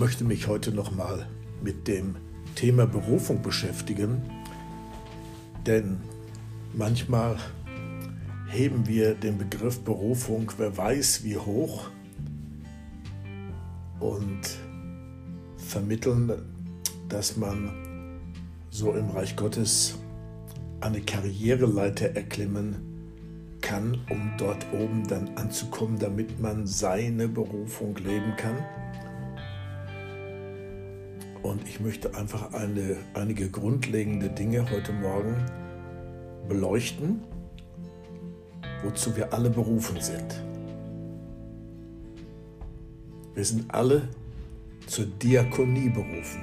möchte mich heute nochmal mit dem Thema Berufung beschäftigen, denn manchmal heben wir den Begriff Berufung, wer weiß wie hoch, und vermitteln, dass man so im Reich Gottes eine Karriereleiter erklimmen kann, um dort oben dann anzukommen, damit man seine Berufung leben kann. Und ich möchte einfach eine, einige grundlegende Dinge heute Morgen beleuchten, wozu wir alle berufen sind. Wir sind alle zur Diakonie berufen,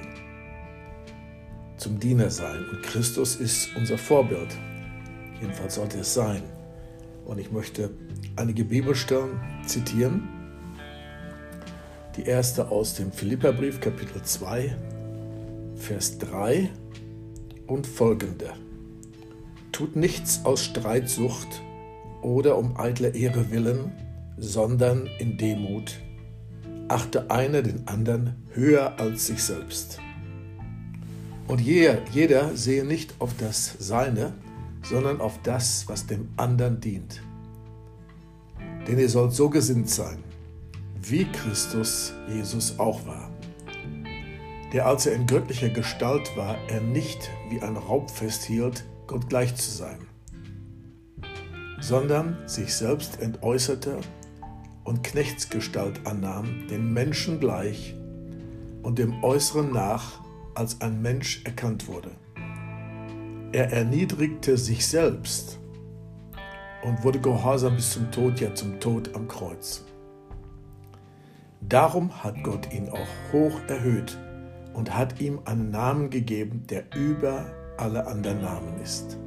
zum Dienersein. Und Christus ist unser Vorbild. Jedenfalls sollte es sein. Und ich möchte einige Bibelstellen zitieren. Die erste aus dem Philipperbrief, Kapitel 2, Vers 3 und folgende. Tut nichts aus Streitsucht oder um eitler Ehre willen, sondern in Demut achte einer den anderen höher als sich selbst. Und jeder, jeder sehe nicht auf das Seine, sondern auf das, was dem anderen dient. Denn ihr sollt so gesinnt sein, wie Christus Jesus auch war, der als er in göttlicher Gestalt war, er nicht wie ein Raub festhielt, Gott gleich zu sein, sondern sich selbst entäußerte und Knechtsgestalt annahm, den Menschen gleich und dem Äußeren nach als ein Mensch erkannt wurde. Er erniedrigte sich selbst und wurde gehorsam bis zum Tod, ja zum Tod am Kreuz. Darum hat Gott ihn auch hoch erhöht und hat ihm einen Namen gegeben, der über alle anderen Namen ist,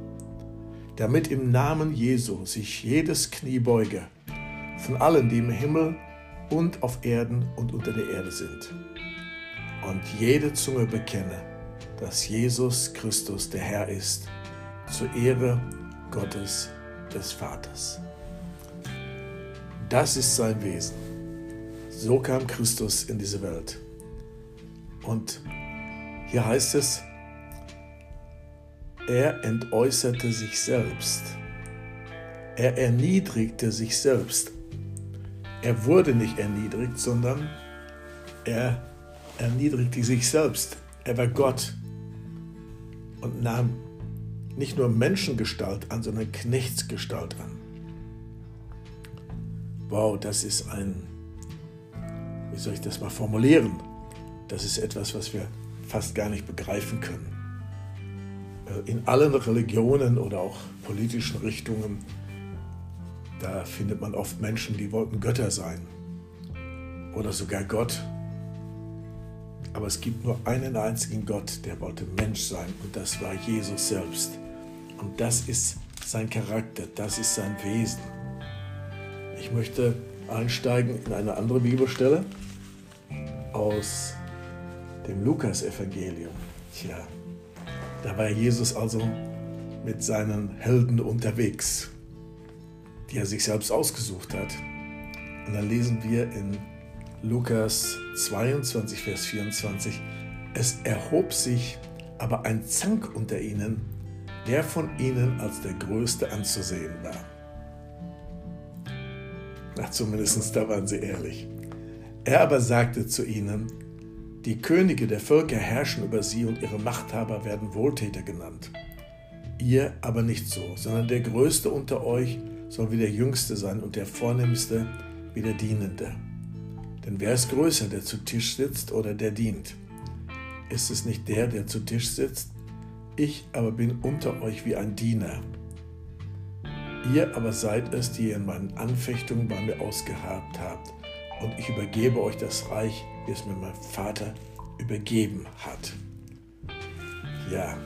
damit im Namen Jesu sich jedes Knie beuge von allen, die im Himmel und auf Erden und unter der Erde sind. Und jede Zunge bekenne, dass Jesus Christus der Herr ist, zur Ehre Gottes des Vaters. Das ist sein Wesen. So kam Christus in diese Welt. Und hier heißt es, er entäußerte sich selbst. Er erniedrigte sich selbst er wurde nicht erniedrigt, sondern er erniedrigte sich selbst. Er war Gott und nahm nicht nur Menschengestalt an, sondern Knechtsgestalt an. Wow, das ist ein, wie soll ich das mal formulieren? Das ist etwas, was wir fast gar nicht begreifen können. Äh, in allen Religionen oder auch politischen Richtungen da findet man oft Menschen, die wollten Götter sein oder sogar Gott. Aber es gibt nur einen einzigen Gott, der wollte Mensch sein und das war Jesus selbst. Und das ist sein Charakter, das ist sein Wesen. Ich möchte einsteigen in eine andere Bibelstelle aus dem Lukas-Evangelium. Tja, da war Jesus also mit seinen Helden unterwegs die er sich selbst ausgesucht hat. Und dann lesen wir in Lukas 22, Vers 24, es erhob sich aber ein Zank unter ihnen, der von ihnen als der Größte anzusehen war. Na, zumindest da waren sie ehrlich. Er aber sagte zu ihnen, die Könige der Völker herrschen über sie und ihre Machthaber werden Wohltäter genannt. Ihr aber nicht so, sondern der Größte unter euch soll wie der Jüngste sein und der Vornehmste wie der Dienende. Denn wer ist größer, der zu Tisch sitzt oder der dient? Ist es nicht der, der zu Tisch sitzt? Ich aber bin unter euch wie ein Diener. Ihr aber seid es, die ihr in meinen Anfechtungen bei mir ausgehabt habt. Und ich übergebe euch das Reich, wie es mir mein Vater übergeben hat. Ja,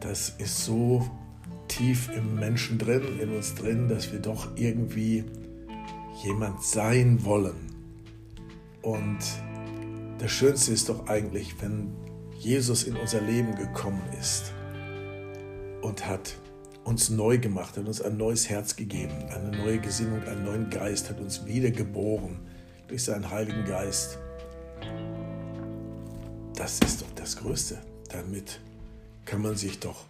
das ist so tief im Menschen drin, in uns drin, dass wir doch irgendwie jemand sein wollen. Und das Schönste ist doch eigentlich, wenn Jesus in unser Leben gekommen ist und hat uns neu gemacht, hat uns ein neues Herz gegeben, eine neue Gesinnung, einen neuen Geist, hat uns wiedergeboren durch seinen Heiligen Geist. das ist doch das Größte. Damit kann man sich doch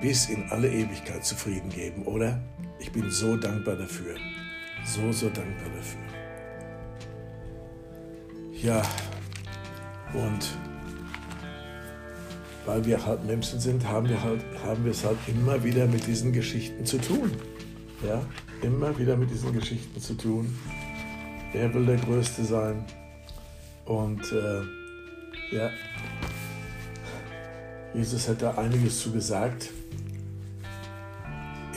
bis in alle Ewigkeit zufrieden geben, oder? Ich bin so dankbar dafür. So, so dankbar dafür. Ja, und weil wir halt Menschen sind, haben wir, halt, haben wir es halt immer wieder mit diesen Geschichten zu tun. Ja, immer wieder mit diesen Geschichten zu tun. Wer will der Größte sein? Und äh, ja, Jesus hat da einiges zu gesagt.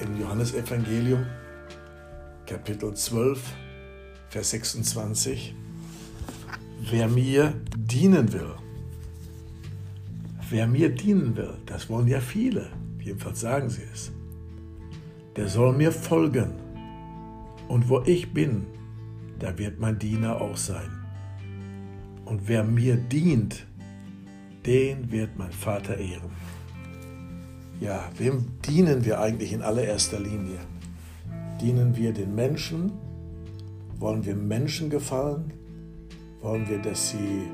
Im Johannesevangelium, Kapitel 12, Vers 26. Wer mir dienen will, wer mir dienen will, das wollen ja viele, jedenfalls sagen sie es, der soll mir folgen. Und wo ich bin, da wird mein Diener auch sein. Und wer mir dient, den wird mein Vater ehren. Ja, wem dienen wir eigentlich in allererster Linie? Dienen wir den Menschen? Wollen wir Menschen gefallen? Wollen wir, dass sie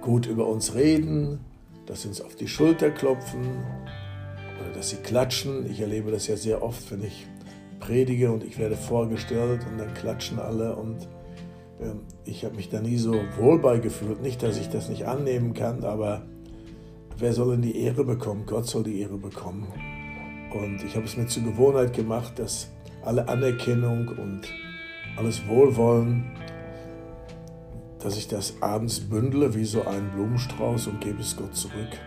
gut über uns reden, dass sie uns auf die Schulter klopfen oder dass sie klatschen? Ich erlebe das ja sehr oft, wenn ich predige und ich werde vorgestellt und dann klatschen alle und äh, ich habe mich da nie so wohl beigefühlt. Nicht, dass ich das nicht annehmen kann, aber Wer soll denn die Ehre bekommen? Gott soll die Ehre bekommen. Und ich habe es mir zur Gewohnheit gemacht, dass alle Anerkennung und alles Wohlwollen, dass ich das abends bündle wie so einen Blumenstrauß und gebe es Gott zurück.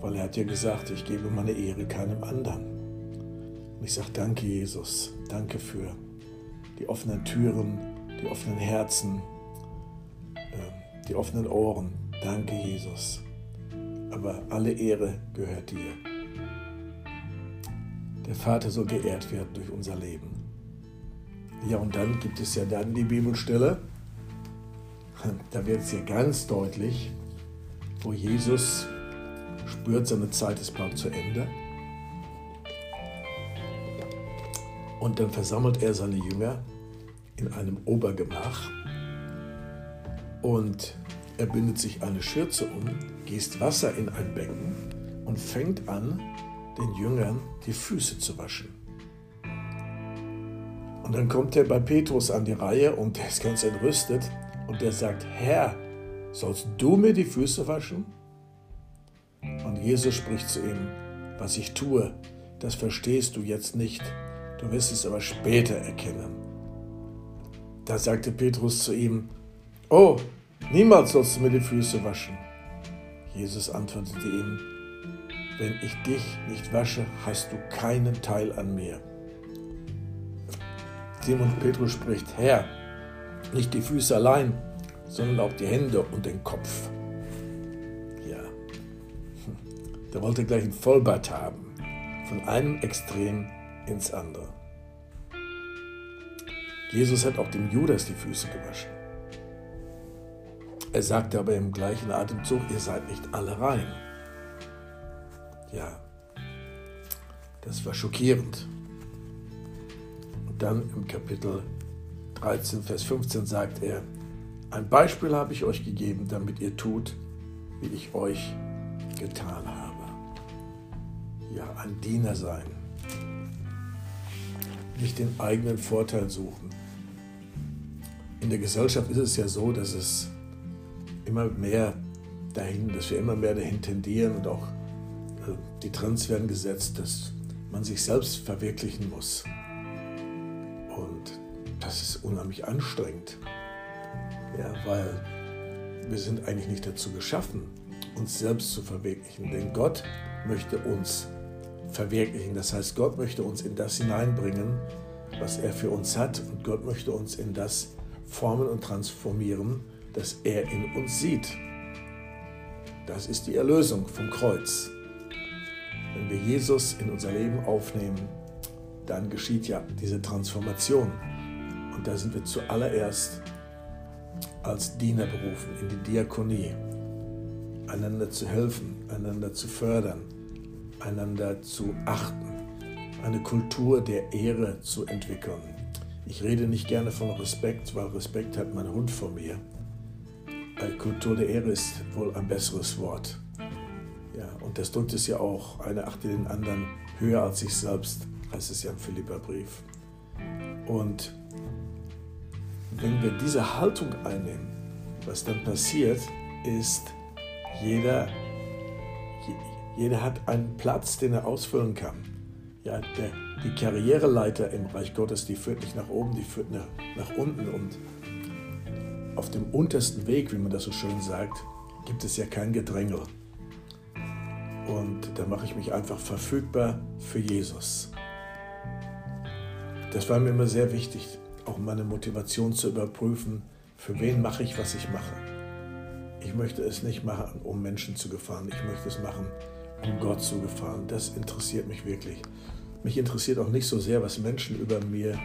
Weil er hat ja gesagt, ich gebe meine Ehre keinem anderen. Und ich sage danke Jesus, danke für die offenen Türen, die offenen Herzen, äh, die offenen Ohren, Danke, Jesus. Aber alle Ehre gehört dir. Der Vater soll geehrt werden durch unser Leben. Ja, und dann gibt es ja dann die Bibelstelle, da wird es ja ganz deutlich, wo Jesus spürt, seine Zeit ist bald zu Ende. Und dann versammelt er seine Jünger in einem Obergemach und er bindet sich eine Schürze um, gießt Wasser in ein Becken und fängt an, den Jüngern die Füße zu waschen. Und dann kommt er bei Petrus an die Reihe und der ist ganz entrüstet und der sagt, Herr, sollst du mir die Füße waschen? Und Jesus spricht zu ihm, was ich tue, das verstehst du jetzt nicht, du wirst es aber später erkennen. Da sagte Petrus zu ihm, Oh, Niemals sollst du mir die Füße waschen. Jesus antwortete ihm, wenn ich dich nicht wasche, hast du keinen Teil an mir. Simon Petrus spricht, Herr, nicht die Füße allein, sondern auch die Hände und den Kopf. Ja, der wollte gleich ein Vollbart haben, von einem Extrem ins andere. Jesus hat auch dem Judas die Füße gewaschen. Er sagte aber im gleichen Atemzug, ihr seid nicht alle rein. Ja, das war schockierend. Und dann im Kapitel 13, Vers 15 sagt er, ein Beispiel habe ich euch gegeben, damit ihr tut, wie ich euch getan habe. Ja, ein Diener sein. Nicht den eigenen Vorteil suchen. In der Gesellschaft ist es ja so, dass es immer mehr dahin, dass wir immer mehr dahin tendieren und auch äh, die Trends werden gesetzt, dass man sich selbst verwirklichen muss. Und das ist unheimlich anstrengend, ja, weil wir sind eigentlich nicht dazu geschaffen, uns selbst zu verwirklichen, denn Gott möchte uns verwirklichen. Das heißt, Gott möchte uns in das hineinbringen, was er für uns hat und Gott möchte uns in das formen und transformieren, dass er in uns sieht. Das ist die Erlösung vom Kreuz. Wenn wir Jesus in unser Leben aufnehmen, dann geschieht ja diese Transformation. Und da sind wir zuallererst als Diener berufen in die Diakonie, einander zu helfen, einander zu fördern, einander zu achten, eine Kultur der Ehre zu entwickeln. Ich rede nicht gerne von Respekt, weil Respekt hat mein Hund vor mir. äh, Kultur der Ehre ist wohl ein besseres Wort. Ja, und das drückt es ja auch, eine achte den anderen höher als sich selbst, heißt es ja im Philipperbrief. Und wenn wir diese Haltung einnehmen, was dann passiert, ist, jeder, jeder hat einen Platz, den er ausfüllen kann. Ja, der, die Karriereleiter im Reich Gottes, die führt nicht nach oben, die führt nach, nach unten. Und auf dem untersten Weg, wie man das so schön sagt, gibt es ja kein Gedrängel. Und da mache ich mich einfach verfügbar für Jesus. Das war mir immer sehr wichtig, auch meine Motivation zu überprüfen, für wen mache ich, was ich mache. Ich möchte es nicht machen, um Menschen zu gefallen. Ich möchte es machen, um Gott zu gefallen. Das interessiert mich wirklich. Mich interessiert auch nicht so sehr, was Menschen über mir,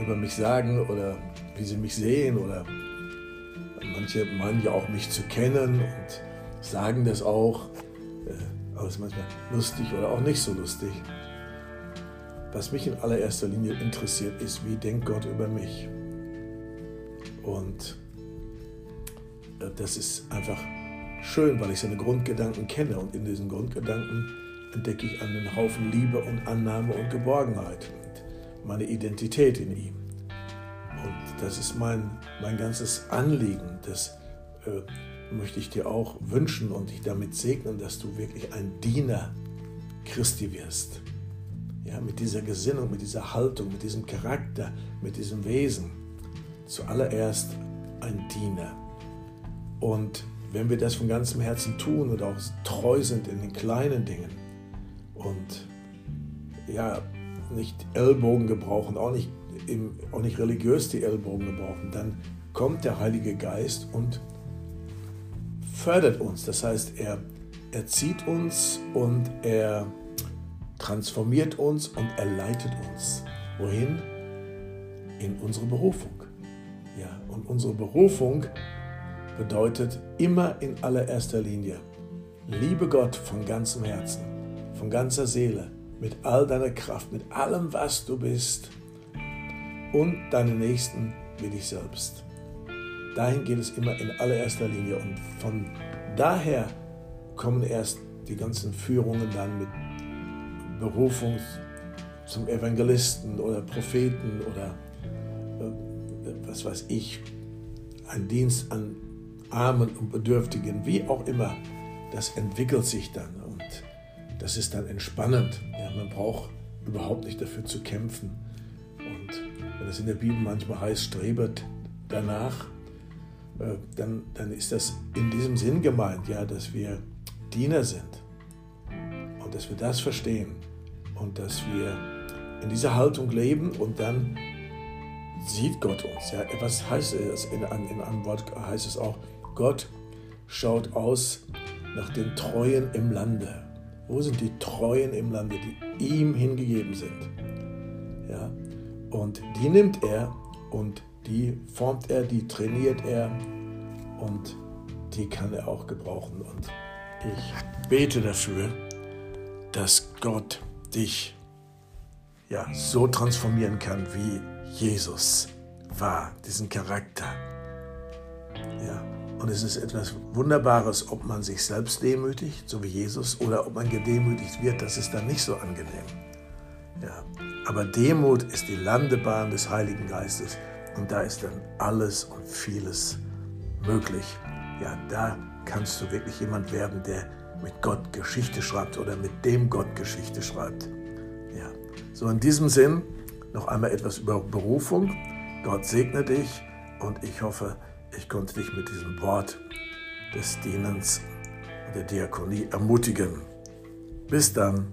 über mich sagen oder wie sie mich sehen oder manche meinen ja auch mich zu kennen und sagen das auch. Äh, aber es ist manchmal lustig oder auch nicht so lustig. Was mich in allererster Linie interessiert, ist, wie denkt Gott über mich? Und äh, das ist einfach schön, weil ich seine Grundgedanken kenne. Und in diesen Grundgedanken entdecke ich einen Haufen Liebe und Annahme und Geborgenheit und meine Identität in ihm. Und das ist mein, mein ganzes Anliegen. Das äh, möchte ich dir auch wünschen und dich damit segnen, dass du wirklich ein Diener Christi wirst. Ja, mit dieser Gesinnung, mit dieser Haltung, mit diesem Charakter, mit diesem Wesen. Zuallererst ein Diener. Und wenn wir das von ganzem Herzen tun und auch treu sind in den kleinen Dingen und ja, nicht Ellbogen gebrauchen, auch nicht, im, auch nicht religiös die Ellbogen gebrauchen, dann kommt der Heilige Geist und fördert uns. Das heißt, er, er zieht uns und er transformiert uns und er leitet uns. Wohin? In unsere Berufung. Ja, und unsere Berufung bedeutet immer in allererster Linie, liebe Gott von ganzem Herzen, von ganzer Seele, mit all deiner Kraft, mit allem, was du bist und deinen Nächsten wie dich selbst. Dahin geht es immer in allererster Linie und von daher kommen erst die ganzen Führungen dann mit Berufung zum Evangelisten oder Propheten oder äh, was weiß ich, ein Dienst an Armen und Bedürftigen, wie auch immer, das entwickelt sich dann und das ist dann entspannend. Ja, man braucht überhaupt nicht dafür zu kämpfen. Und wenn es in der Bibel manchmal heißt, strebet danach, äh, dann, dann ist das in diesem Sinn gemeint, ja, dass wir Diener sind und dass wir das verstehen und dass wir in dieser Haltung leben und dann sieht Gott uns. Ja, was heißt es? In, in einem Wort heißt es auch, Gott schaut aus nach den Treuen im Lande. Wo sind die Treuen im Lande, die ihm hingegeben sind? Ja, und die nimmt er und die formt er, die trainiert er und die kann er auch gebrauchen. Und ich bete dafür, dass Gott dich ja, so transformieren kann, wie Jesus war, diesen Charakter. Ja, und es ist etwas Wunderbares, ob man sich selbst demütigt, so wie Jesus, oder ob man gedemütigt wird, das ist dann nicht so angenehm. Ja, aber Demut ist die Landebahn des Heiligen Geistes und da ist dann alles und vieles möglich. Ja, da kannst du wirklich jemand werden, der mit Gott Geschichte schreibt oder mit dem Gott Geschichte schreibt. Ja. So in diesem Sinn noch einmal etwas über Berufung. Gott segne dich und ich hoffe, ich konnte dich mit diesem Wort des Dienens und der Diakonie ermutigen. Bis dann.